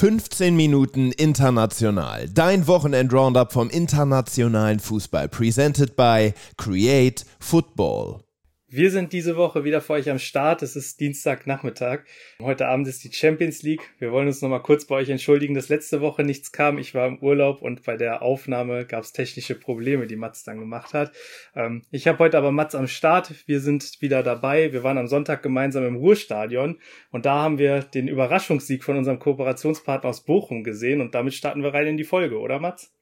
15 Minuten international. Dein Wochenend-Roundup vom internationalen Fußball. Presented by Create Football. Wir sind diese Woche wieder für euch am Start. Es ist Dienstagnachmittag. Heute Abend ist die Champions League. Wir wollen uns nochmal kurz bei euch entschuldigen, dass letzte Woche nichts kam. Ich war im Urlaub und bei der Aufnahme gab es technische Probleme, die Mats dann gemacht hat. Ähm, ich habe heute aber Mats am Start. Wir sind wieder dabei. Wir waren am Sonntag gemeinsam im Ruhrstadion und da haben wir den Überraschungssieg von unserem Kooperationspartner aus Bochum gesehen und damit starten wir rein in die Folge, oder Mats?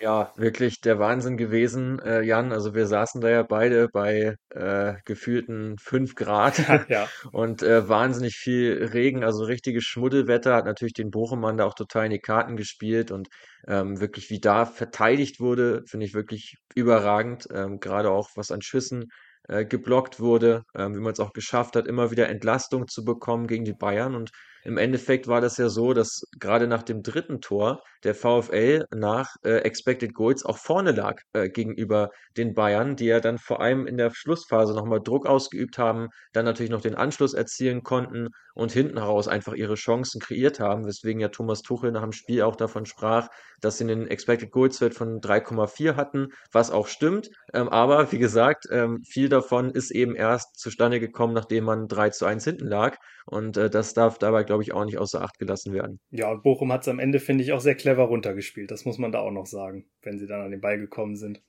Ja, wirklich der Wahnsinn gewesen, äh, Jan. Also wir saßen da ja beide bei äh, gefühlten fünf Grad Ja. und äh, wahnsinnig viel Regen, also richtiges Schmuddelwetter, hat natürlich den Bochumern da auch total in die Karten gespielt und ähm, wirklich, wie da verteidigt wurde, finde ich wirklich überragend. Ähm, gerade auch, was an Schüssen äh, geblockt wurde, ähm, wie man es auch geschafft hat, immer wieder Entlastung zu bekommen gegen die Bayern. Und im Endeffekt war das ja so, dass gerade nach dem dritten Tor der VfL nach äh, Expected Goals auch vorne lag äh, gegenüber den Bayern, die ja dann vor allem in der Schlussphase nochmal Druck ausgeübt haben, dann natürlich noch den Anschluss erzielen konnten und hinten heraus einfach ihre Chancen kreiert haben, weswegen ja Thomas Tuchel nach dem Spiel auch davon sprach, dass sie einen Expected Goals Wert von 3,4 hatten, was auch stimmt. Ähm, aber wie gesagt, ähm, viel davon ist eben erst zustande gekommen, nachdem man 3 zu 1 hinten lag. Und äh, das darf dabei, glaube ich, auch nicht außer Acht gelassen werden. Ja, und Bochum hat es am Ende, finde ich, auch sehr clever runtergespielt. Das muss man da auch noch sagen, wenn sie dann an den Ball gekommen sind.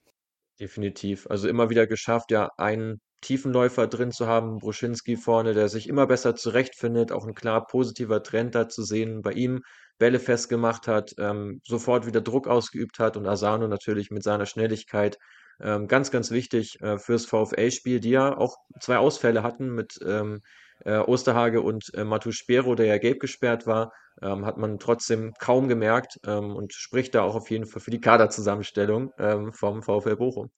Definitiv. Also immer wieder geschafft, ja, einen Tiefenläufer drin zu haben, Bruschinski vorne, der sich immer besser zurechtfindet, auch ein klar positiver Trend da zu sehen, bei ihm Bälle festgemacht hat, ähm, sofort wieder Druck ausgeübt hat und Asano natürlich mit seiner Schnelligkeit ähm, ganz, ganz wichtig äh, fürs VfL-Spiel, die ja auch zwei Ausfälle hatten mit ähm, äh, Osterhage und äh, Matu Spero, der ja gelb gesperrt war, ähm, hat man trotzdem kaum gemerkt ähm, und spricht da auch auf jeden Fall für die Kaderzusammenstellung ähm, vom VfL Bochum.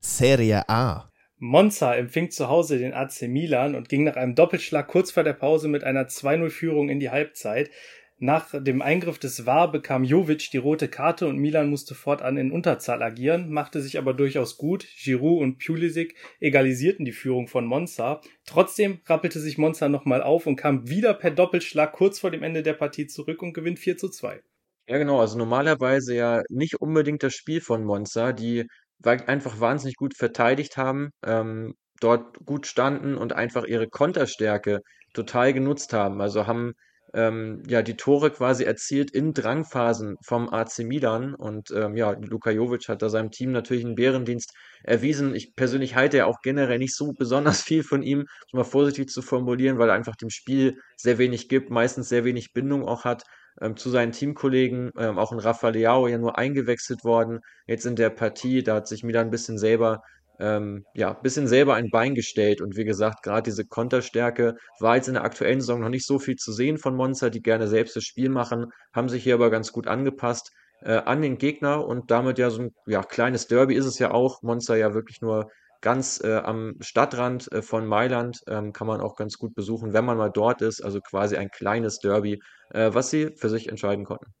Serie A. Monza empfing zu Hause den AC Milan und ging nach einem Doppelschlag kurz vor der Pause mit einer 2-0-Führung in die Halbzeit. Nach dem Eingriff des VAR bekam Jovic die rote Karte und Milan musste fortan in Unterzahl agieren, machte sich aber durchaus gut. Giroud und Pulisic egalisierten die Führung von Monza. Trotzdem rappelte sich Monza nochmal auf und kam wieder per Doppelschlag kurz vor dem Ende der Partie zurück und gewinnt 4 zu 2. Ja, genau. Also normalerweise ja nicht unbedingt das Spiel von Monza, die einfach wahnsinnig gut verteidigt haben, ähm, dort gut standen und einfach ihre Konterstärke total genutzt haben. Also haben ähm, ja die Tore quasi erzielt in Drangphasen vom AC Milan und ähm, ja, Luka Jovic hat da seinem Team natürlich einen Bärendienst erwiesen. Ich persönlich halte ja auch generell nicht so besonders viel von ihm, um mal vorsichtig zu formulieren, weil er einfach dem Spiel sehr wenig gibt, meistens sehr wenig Bindung auch hat ähm, zu seinen Teamkollegen, ähm, auch in Rafa Leao ja nur eingewechselt worden. Jetzt in der Partie, da hat sich Milan ein bisschen selber, ähm, ja, bisschen selber ein Bein gestellt. Und wie gesagt, gerade diese Konterstärke war jetzt in der aktuellen Saison noch nicht so viel zu sehen von Monza, die gerne selbst das Spiel machen, haben sich hier aber ganz gut angepasst äh, an den Gegner und damit ja so ein ja, kleines Derby ist es ja auch. Monza ja wirklich nur ganz äh, am Stadtrand äh, von Mailand, ähm, kann man auch ganz gut besuchen, wenn man mal dort ist. Also quasi ein kleines Derby, äh, was sie für sich entscheiden konnten.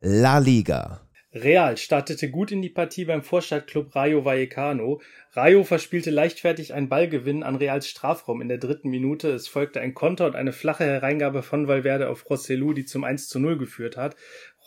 La Liga. Real startete gut in die Partie beim Vorstadtklub Rayo Vallecano. Rayo verspielte leichtfertig einen Ballgewinn an Reals Strafraum in der dritten Minute. Es folgte ein Konter und eine flache Hereingabe von Valverde auf Rossellou, die zum 1 zu 0 geführt hat.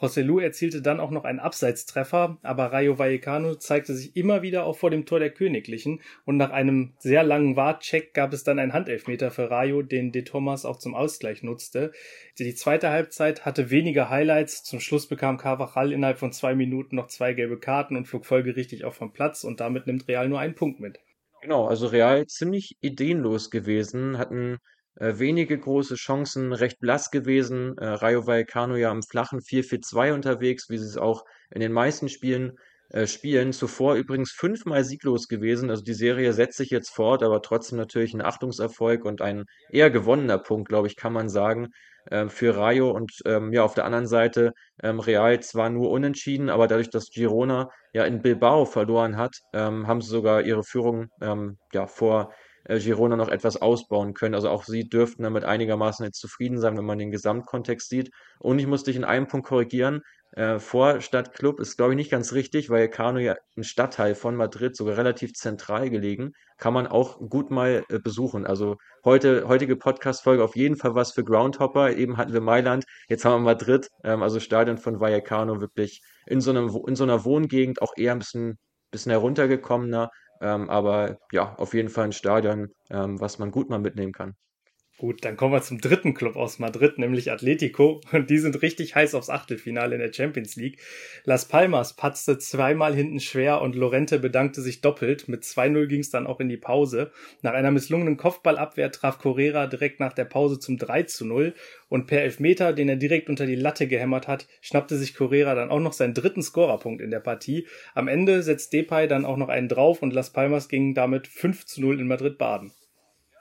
Rossellou erzielte dann auch noch einen Abseitstreffer, aber Rayo Vallecano zeigte sich immer wieder auch vor dem Tor der Königlichen und nach einem sehr langen Wartcheck gab es dann einen Handelfmeter für Rayo, den De Thomas auch zum Ausgleich nutzte. Die zweite Halbzeit hatte weniger Highlights. Zum Schluss bekam Carvajal innerhalb von zwei Minuten noch zwei gelbe Karten und flog folgerichtig auch vom Platz und damit nimmt Real nur einen Punkt mit. Genau, also Real ziemlich ideenlos gewesen, hatten äh, wenige große Chancen, recht blass gewesen. Äh, Rayo Vallecano ja im flachen 4-4-2 unterwegs, wie sie es auch in den meisten Spielen äh, spielen. Zuvor übrigens fünfmal sieglos gewesen. Also die Serie setzt sich jetzt fort, aber trotzdem natürlich ein Achtungserfolg und ein eher gewonnener Punkt, glaube ich, kann man sagen, äh, für Rayo. Und ähm, ja, auf der anderen Seite ähm, Real zwar nur unentschieden, aber dadurch, dass Girona ja in Bilbao verloren hat, ähm, haben sie sogar ihre Führung ähm, ja vor Girona noch etwas ausbauen können. Also auch sie dürften damit einigermaßen jetzt zufrieden sein, wenn man den Gesamtkontext sieht. Und ich muss dich in einem Punkt korrigieren. Äh, Vorstadtclub ist, glaube ich, nicht ganz richtig, weil Kano ja ein Stadtteil von Madrid, sogar relativ zentral gelegen. Kann man auch gut mal äh, besuchen. Also heute, heutige Podcast-Folge auf jeden Fall was für Groundhopper. Eben hatten wir Mailand, jetzt haben wir Madrid, ähm, also Stadion von Vallecano wirklich in so, einem, in so einer Wohngegend auch eher ein bisschen, bisschen heruntergekommener. Ähm, aber ja, auf jeden Fall ein Stadion, ähm, was man gut mal mitnehmen kann. Gut, dann kommen wir zum dritten Club aus Madrid, nämlich Atletico. Und die sind richtig heiß aufs Achtelfinale in der Champions League. Las Palmas patzte zweimal hinten schwer und Lorente bedankte sich doppelt. Mit 2-0 ging es dann auch in die Pause. Nach einer misslungenen Kopfballabwehr traf Correra direkt nach der Pause zum 3-0. Und per Elfmeter, den er direkt unter die Latte gehämmert hat, schnappte sich Correra dann auch noch seinen dritten Scorerpunkt in der Partie. Am Ende setzt Depay dann auch noch einen drauf und Las Palmas ging damit 5-0 in Madrid baden.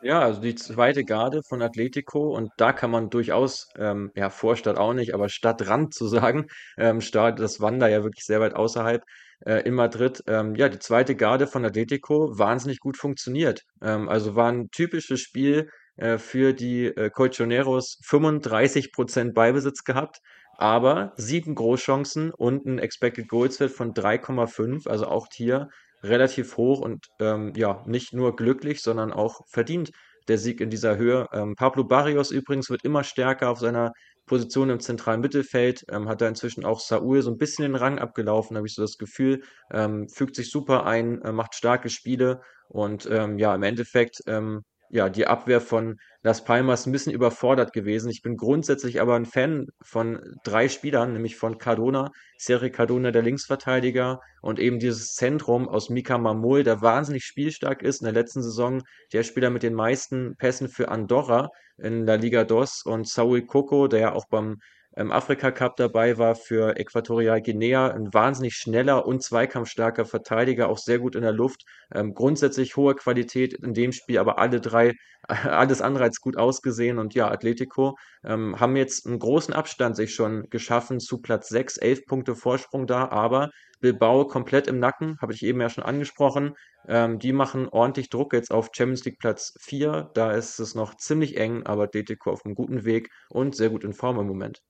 Ja, also die zweite Garde von Atletico und da kann man durchaus, ähm, ja, Vorstadt auch nicht, aber Stadtrand zu sagen, ähm, Stadt, das Wander ja wirklich sehr weit außerhalb äh, in Madrid. Ähm, ja, die zweite Garde von Atletico wahnsinnig gut funktioniert. Ähm, also war ein typisches Spiel äh, für die äh, Colchoneros 35% Ballbesitz gehabt, aber sieben Großchancen und ein Expected Goals Wert von 3,5, also auch hier relativ hoch und ähm, ja, nicht nur glücklich, sondern auch verdient der Sieg in dieser Höhe. Ähm, Pablo Barrios übrigens wird immer stärker auf seiner Position im zentralen Mittelfeld, ähm, hat da inzwischen auch Saul so ein bisschen den Rang abgelaufen, habe ich so das Gefühl, ähm, fügt sich super ein, äh, macht starke Spiele und ähm, ja, im Endeffekt ähm, ja, die Abwehr von Las Palmas ein bisschen überfordert gewesen. Ich bin grundsätzlich aber ein Fan von drei Spielern, nämlich von Cardona, Sergio Cardona, der Linksverteidiger, und eben dieses Zentrum aus Mika Mamul, der wahnsinnig spielstark ist. In der letzten Saison der Spieler mit den meisten Pässen für Andorra in der Liga DOS und Saul Coco, der ja auch beim im Afrika Cup dabei war für Äquatorial Guinea. Ein wahnsinnig schneller und zweikampfstarker Verteidiger, auch sehr gut in der Luft. Ähm, grundsätzlich hohe Qualität in dem Spiel, aber alle drei, alles andere als gut ausgesehen. Und ja, Atletico ähm, haben jetzt einen großen Abstand sich schon geschaffen zu Platz 6, 11 Punkte Vorsprung da, aber Bilbao komplett im Nacken, habe ich eben ja schon angesprochen. Ähm, die machen ordentlich Druck jetzt auf Champions League Platz 4. Da ist es noch ziemlich eng, aber Atletico auf einem guten Weg und sehr gut in Form im Moment.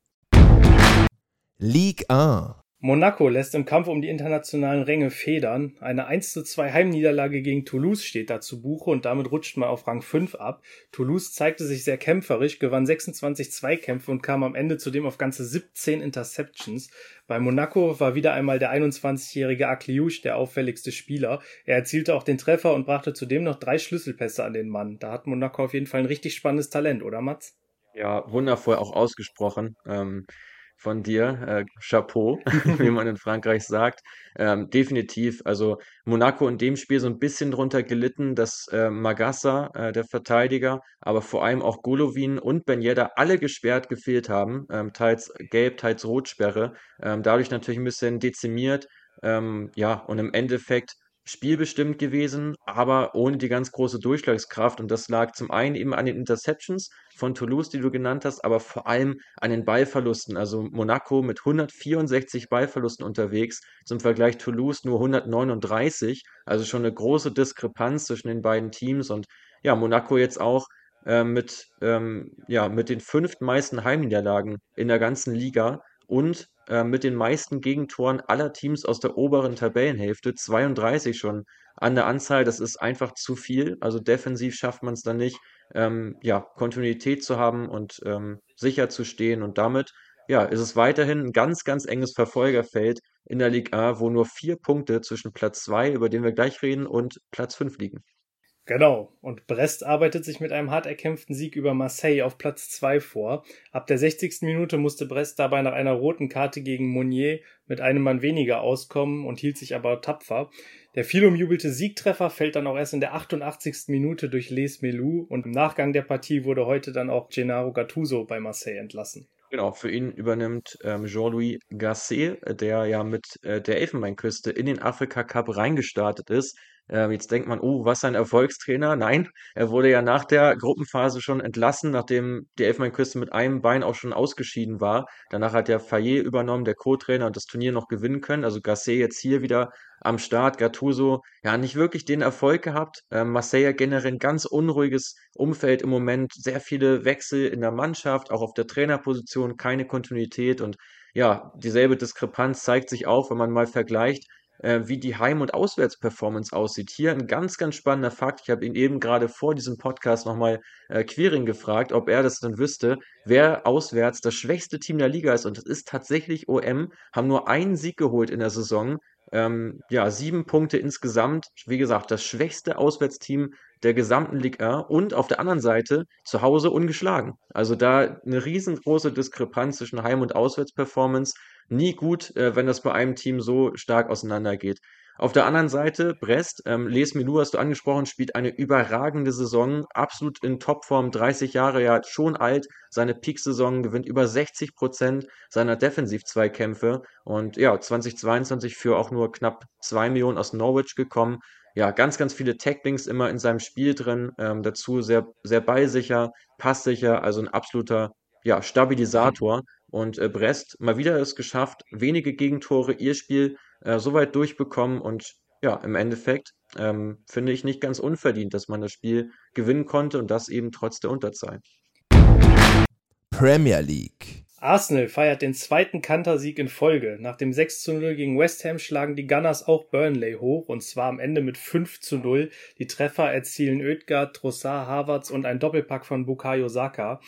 Ligue 1. Monaco lässt im Kampf um die internationalen Ränge federn. Eine 1 zu 2 Heimniederlage gegen Toulouse steht da zu Buche und damit rutscht man auf Rang 5 ab. Toulouse zeigte sich sehr kämpferisch, gewann 26 Zweikämpfe und kam am Ende zudem auf ganze 17 Interceptions. Bei Monaco war wieder einmal der 21-jährige Akliouche der auffälligste Spieler. Er erzielte auch den Treffer und brachte zudem noch drei Schlüsselpässe an den Mann. Da hat Monaco auf jeden Fall ein richtig spannendes Talent, oder Mats? Ja, wundervoll auch ausgesprochen. Ähm von dir. Äh, Chapeau, wie man in Frankreich sagt. Ähm, definitiv. Also Monaco in dem Spiel so ein bisschen drunter gelitten, dass äh, Magassa, äh, der Verteidiger, aber vor allem auch Golovin und Ben Yedda alle gesperrt gefehlt haben. Ähm, teils gelb, teils Rotsperre. Ähm, dadurch natürlich ein bisschen dezimiert. Ähm, ja, und im Endeffekt spielbestimmt gewesen, aber ohne die ganz große Durchschlagskraft. Und das lag zum einen eben an den Interceptions von Toulouse, die du genannt hast, aber vor allem an den Ballverlusten. Also Monaco mit 164 Ballverlusten unterwegs, zum Vergleich Toulouse nur 139. Also schon eine große Diskrepanz zwischen den beiden Teams. Und ja, Monaco jetzt auch äh, mit, ähm, ja, mit den fünftmeisten Heimniederlagen in der ganzen Liga und äh, mit den meisten Gegentoren aller Teams aus der oberen Tabellenhälfte, 32 schon an der Anzahl. Das ist einfach zu viel. Also defensiv schafft man es dann nicht, ähm, ja, Kontinuität zu haben und ähm, sicher zu stehen. Und damit ja, ist es weiterhin ein ganz, ganz enges Verfolgerfeld in der Liga A, wo nur vier Punkte zwischen Platz 2, über den wir gleich reden, und Platz 5 liegen. Genau. Und Brest arbeitet sich mit einem hart erkämpften Sieg über Marseille auf Platz 2 vor. Ab der 60. Minute musste Brest dabei nach einer roten Karte gegen Monnier mit einem Mann weniger auskommen und hielt sich aber tapfer. Der viel umjubelte Siegtreffer fällt dann auch erst in der 88. Minute durch Les Melou und im Nachgang der Partie wurde heute dann auch Gennaro Gattuso bei Marseille entlassen. Genau, für ihn übernimmt ähm, Jean-Louis Gasset, der ja mit äh, der Elfenbeinküste in den Afrika Cup reingestartet ist. Ähm, jetzt denkt man, oh, was ein Erfolgstrainer. Nein, er wurde ja nach der Gruppenphase schon entlassen, nachdem die Elfenbeinküste mit einem Bein auch schon ausgeschieden war. Danach hat ja Fayet übernommen, der Co-Trainer, und das Turnier noch gewinnen können. Also Gasset jetzt hier wieder am Start. Gattuso, ja, nicht wirklich den Erfolg gehabt. Ähm, Marseille generell ein ganz unruhiges Umfeld im Moment. Sehr viele Wechsel in der Mannschaft, auch auf der Trainerposition, keine Kontinuität und ja, dieselbe Diskrepanz zeigt sich auch, wenn man mal vergleicht, äh, wie die Heim- und Auswärtsperformance aussieht. Hier ein ganz, ganz spannender Fakt. Ich habe ihn eben gerade vor diesem Podcast nochmal äh, Quiring gefragt, ob er das dann wüsste, wer auswärts das schwächste Team der Liga ist. Und das ist tatsächlich OM, haben nur einen Sieg geholt in der Saison. Ähm, ja, sieben Punkte insgesamt. Wie gesagt, das schwächste Auswärtsteam der gesamten Liga und auf der anderen Seite zu Hause ungeschlagen. Also da eine riesengroße Diskrepanz zwischen Heim- und Auswärtsperformance. Nie gut, äh, wenn das bei einem Team so stark auseinandergeht. Auf der anderen Seite, Brest, ähm, Les Milou hast du angesprochen, spielt eine überragende Saison, absolut in Topform, 30 Jahre, ja schon alt, seine Peak-Saison, gewinnt über 60 Prozent seiner Defensiv-Zweikämpfe und ja, 2022 für auch nur knapp 2 Millionen aus Norwich gekommen. Ja, ganz, ganz viele Tacklings immer in seinem Spiel drin, ähm, dazu sehr, sehr ballsicher, passsicher, also ein absoluter ja, Stabilisator. Und äh, Brest mal wieder es geschafft, wenige Gegentore, ihr Spiel äh, so weit durchbekommen und ja, im Endeffekt ähm, finde ich nicht ganz unverdient, dass man das Spiel gewinnen konnte und das eben trotz der Unterzahl. Premier League. Arsenal feiert den zweiten Kantersieg in Folge. Nach dem 6 zu 0 gegen West Ham schlagen die Gunners auch Burnley hoch und zwar am Ende mit 5 zu 0. Die Treffer erzielen Oedgaard, Trossard, Havertz und ein Doppelpack von Bukayo Saka.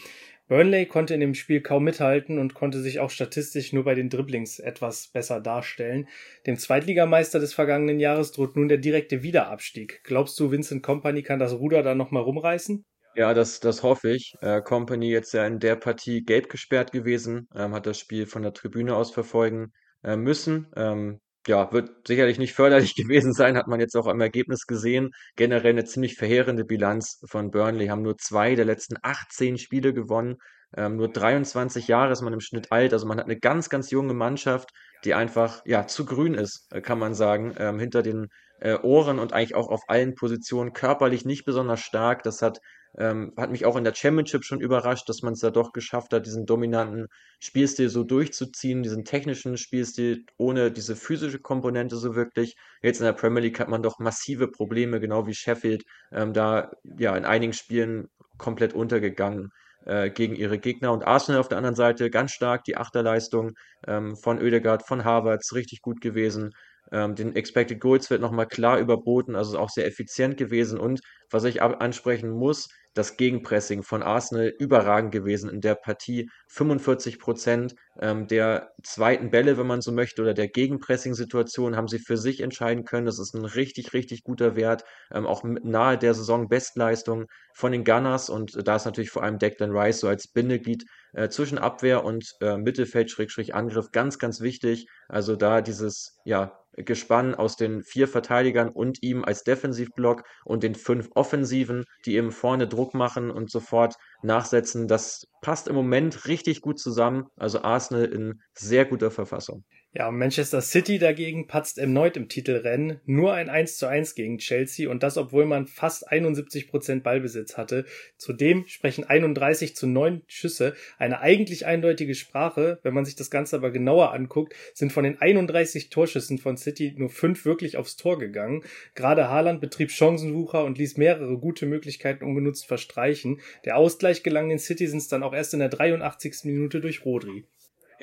Burnley konnte in dem Spiel kaum mithalten und konnte sich auch statistisch nur bei den Dribblings etwas besser darstellen. Dem Zweitligameister des vergangenen Jahres droht nun der direkte Wiederabstieg. Glaubst du, Vincent Company kann das Ruder da nochmal rumreißen? Ja, das, das hoffe ich. Äh, Company jetzt ja in der Partie gelb gesperrt gewesen, ähm, hat das Spiel von der Tribüne aus verfolgen äh, müssen. Ähm, ja, wird sicherlich nicht förderlich gewesen sein, hat man jetzt auch am Ergebnis gesehen. Generell eine ziemlich verheerende Bilanz von Burnley, haben nur zwei der letzten 18 Spiele gewonnen. Ähm, nur 23 Jahre ist man im Schnitt alt, also man hat eine ganz, ganz junge Mannschaft, die einfach ja zu grün ist, äh, kann man sagen, ähm, hinter den äh, Ohren und eigentlich auch auf allen Positionen körperlich nicht besonders stark. Das hat ähm, hat mich auch in der Championship schon überrascht, dass man es da doch geschafft hat, diesen dominanten Spielstil so durchzuziehen, diesen technischen Spielstil ohne diese physische Komponente so wirklich. Jetzt in der Premier League hat man doch massive Probleme, genau wie Sheffield, ähm, da ja in einigen Spielen komplett untergegangen äh, gegen ihre Gegner. Und Arsenal auf der anderen Seite ganz stark, die Achterleistung ähm, von Oedegaard, von Havertz, richtig gut gewesen. Ähm, den Expected Goals wird nochmal klar überboten, also auch sehr effizient gewesen. Und was ich ansprechen muss, das Gegenpressing von Arsenal überragend gewesen in der Partie. 45 Prozent ähm, der zweiten Bälle, wenn man so möchte, oder der Gegenpressing-Situation haben sie für sich entscheiden können. Das ist ein richtig, richtig guter Wert. Ähm, auch nahe der Saison Bestleistung von den Gunners. Und da ist natürlich vor allem Declan Rice so als Bindeglied äh, zwischen Abwehr und äh, Mittelfeld-Angriff ganz, ganz wichtig. Also da dieses, ja, Gespann aus den vier Verteidigern und ihm als Defensivblock und den fünf Offensiven, die eben vorne Druck machen und sofort nachsetzen. Das passt im Moment richtig gut zusammen. Also Arsenal in sehr guter Verfassung. Ja, Manchester City dagegen patzt erneut im Titelrennen. Nur ein 1 zu 1 gegen Chelsea und das, obwohl man fast 71 Prozent Ballbesitz hatte. Zudem sprechen 31 zu 9 Schüsse eine eigentlich eindeutige Sprache. Wenn man sich das Ganze aber genauer anguckt, sind von den 31 Torschüssen von City nur fünf wirklich aufs Tor gegangen. Gerade Haaland betrieb Chancenwucher und ließ mehrere gute Möglichkeiten ungenutzt verstreichen. Der Ausgleich gelang den Citizens dann auch erst in der 83. Minute durch Rodri.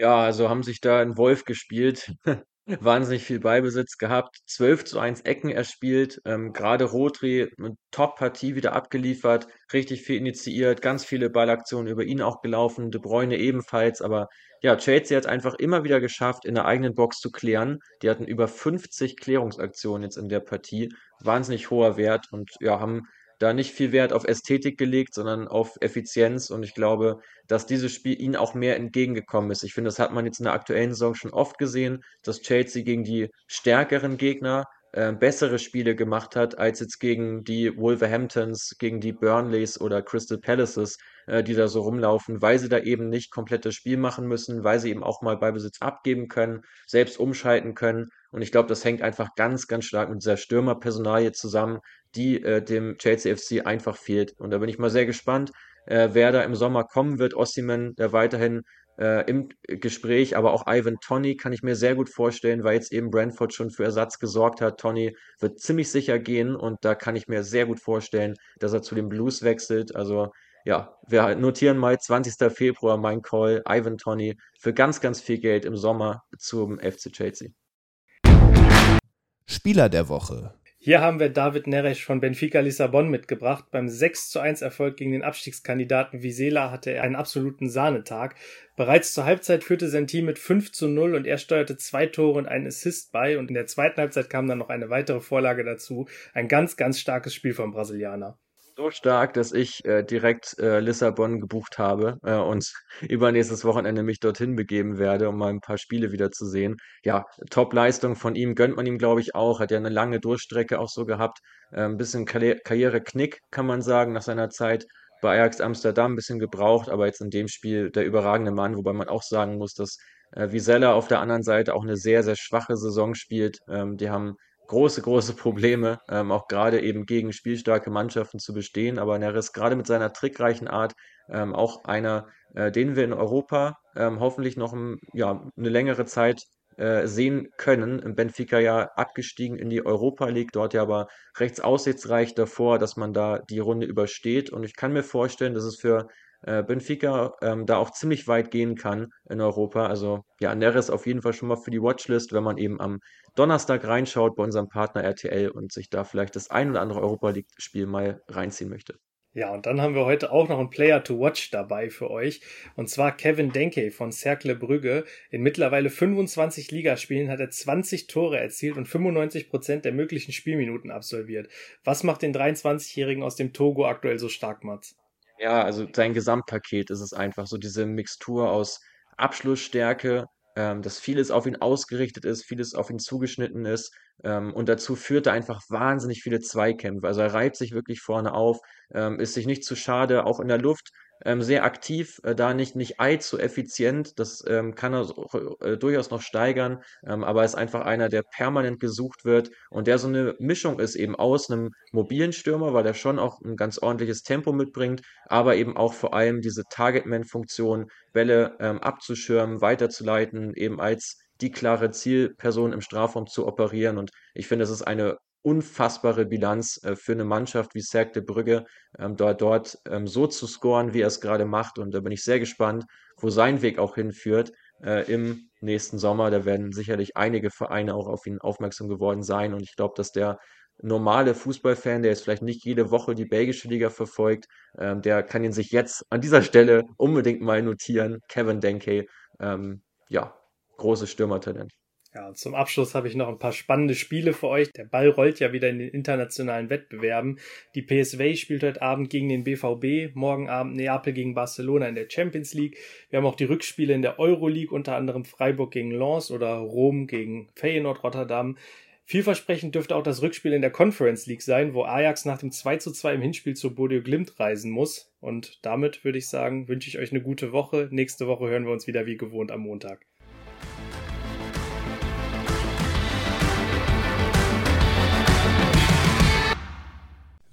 Ja, also haben sich da in Wolf gespielt. Wahnsinnig viel Ballbesitz gehabt, 12 zu 1 Ecken erspielt, ähm, gerade Rodri eine Top-Partie wieder abgeliefert, richtig viel initiiert, ganz viele Ballaktionen über ihn auch gelaufen, De Bruyne ebenfalls, aber ja, Chelsea hat es einfach immer wieder geschafft, in der eigenen Box zu klären. Die hatten über 50 Klärungsaktionen jetzt in der Partie, wahnsinnig hoher Wert und ja, haben da nicht viel Wert auf Ästhetik gelegt, sondern auf Effizienz. Und ich glaube, dass dieses Spiel ihnen auch mehr entgegengekommen ist. Ich finde, das hat man jetzt in der aktuellen Saison schon oft gesehen, dass Chelsea gegen die stärkeren Gegner äh, bessere Spiele gemacht hat, als jetzt gegen die Wolverhamptons, gegen die Burnleys oder Crystal Palaces, äh, die da so rumlaufen, weil sie da eben nicht komplett das Spiel machen müssen, weil sie eben auch mal Beibesitz abgeben können, selbst umschalten können. Und ich glaube, das hängt einfach ganz, ganz stark mit dieser Stürmerpersonalie zusammen, die äh, dem Chelsea FC einfach fehlt. Und da bin ich mal sehr gespannt, äh, wer da im Sommer kommen wird. Ossiman, der weiterhin äh, im Gespräch, aber auch Ivan Tony kann ich mir sehr gut vorstellen, weil jetzt eben Brentford schon für Ersatz gesorgt hat. Tony wird ziemlich sicher gehen und da kann ich mir sehr gut vorstellen, dass er zu den Blues wechselt. Also ja, wir notieren mal 20. Februar mein Call, Ivan Tony, für ganz, ganz viel Geld im Sommer zum FC Chelsea. Spieler der Woche. Hier haben wir David Neres von Benfica Lissabon mitgebracht. Beim 6 zu 1 Erfolg gegen den Abstiegskandidaten Visela hatte er einen absoluten Sahnetag. Bereits zur Halbzeit führte sein Team mit 5 zu 0 und er steuerte zwei Tore und einen Assist bei und in der zweiten Halbzeit kam dann noch eine weitere Vorlage dazu. Ein ganz, ganz starkes Spiel vom Brasilianer so stark, dass ich äh, direkt äh, Lissabon gebucht habe äh, und übernächstes Wochenende mich dorthin begeben werde, um mal ein paar Spiele wieder zu sehen. Ja, Top-Leistung von ihm gönnt man ihm, glaube ich, auch. Hat ja eine lange Durchstrecke auch so gehabt. Äh, ein bisschen Karriere-Knick, kann man sagen, nach seiner Zeit bei Ajax Amsterdam ein bisschen gebraucht, aber jetzt in dem Spiel der überragende Mann, wobei man auch sagen muss, dass äh, Visella auf der anderen Seite auch eine sehr, sehr schwache Saison spielt. Ähm, die haben große, große Probleme, ähm, auch gerade eben gegen spielstarke Mannschaften zu bestehen. Aber Neres gerade mit seiner trickreichen Art ähm, auch einer, äh, den wir in Europa ähm, hoffentlich noch ein, ja, eine längere Zeit äh, sehen können. Im Benfica ja abgestiegen in die Europa League, dort ja aber rechts aussichtsreich davor, dass man da die Runde übersteht. Und ich kann mir vorstellen, dass es für äh, Benfica ähm, da auch ziemlich weit gehen kann in Europa. Also ja, Neres auf jeden Fall schon mal für die Watchlist, wenn man eben am Donnerstag reinschaut bei unserem Partner RTL und sich da vielleicht das ein oder andere Europa League-Spiel mal reinziehen möchte. Ja, und dann haben wir heute auch noch einen Player to Watch dabei für euch. Und zwar Kevin Denke von Cercle Brügge. In mittlerweile 25 Ligaspielen hat er 20 Tore erzielt und 95 Prozent der möglichen Spielminuten absolviert. Was macht den 23-Jährigen aus dem Togo aktuell so stark, Mats? Ja, also sein Gesamtpaket ist es einfach so diese Mixtur aus Abschlussstärke, ähm, dass vieles auf ihn ausgerichtet ist, vieles auf ihn zugeschnitten ist. Ähm, und dazu führt er einfach wahnsinnig viele Zweikämpfe. Also er reibt sich wirklich vorne auf, ähm, ist sich nicht zu schade, auch in der Luft ähm, sehr aktiv, äh, da nicht, nicht allzu effizient. Das ähm, kann er so, äh, durchaus noch steigern, ähm, aber ist einfach einer, der permanent gesucht wird und der so eine Mischung ist eben aus einem mobilen Stürmer, weil er schon auch ein ganz ordentliches Tempo mitbringt, aber eben auch vor allem diese Targetman-Funktion, Bälle ähm, abzuschirmen, weiterzuleiten, eben als die klare Zielperson im Strafraum zu operieren. Und ich finde, es ist eine unfassbare Bilanz äh, für eine Mannschaft wie Cercle de Brügge, ähm, dort, dort ähm, so zu scoren, wie er es gerade macht. Und da bin ich sehr gespannt, wo sein Weg auch hinführt äh, im nächsten Sommer. Da werden sicherlich einige Vereine auch auf ihn aufmerksam geworden sein. Und ich glaube, dass der normale Fußballfan, der jetzt vielleicht nicht jede Woche die belgische Liga verfolgt, ähm, der kann ihn sich jetzt an dieser Stelle unbedingt mal notieren. Kevin Denke, ähm, ja, großes Stürmertalent. Ja, zum Abschluss habe ich noch ein paar spannende Spiele für euch. Der Ball rollt ja wieder in den internationalen Wettbewerben. Die PSV spielt heute Abend gegen den BVB, morgen Abend Neapel gegen Barcelona in der Champions League. Wir haben auch die Rückspiele in der Euroleague, unter anderem Freiburg gegen Lens oder Rom gegen Feyenoord Rotterdam. Vielversprechend dürfte auch das Rückspiel in der Conference League sein, wo Ajax nach dem 2 zu 2 im Hinspiel zu Bodo Glimt reisen muss. Und damit würde ich sagen, wünsche ich euch eine gute Woche. Nächste Woche hören wir uns wieder wie gewohnt am Montag.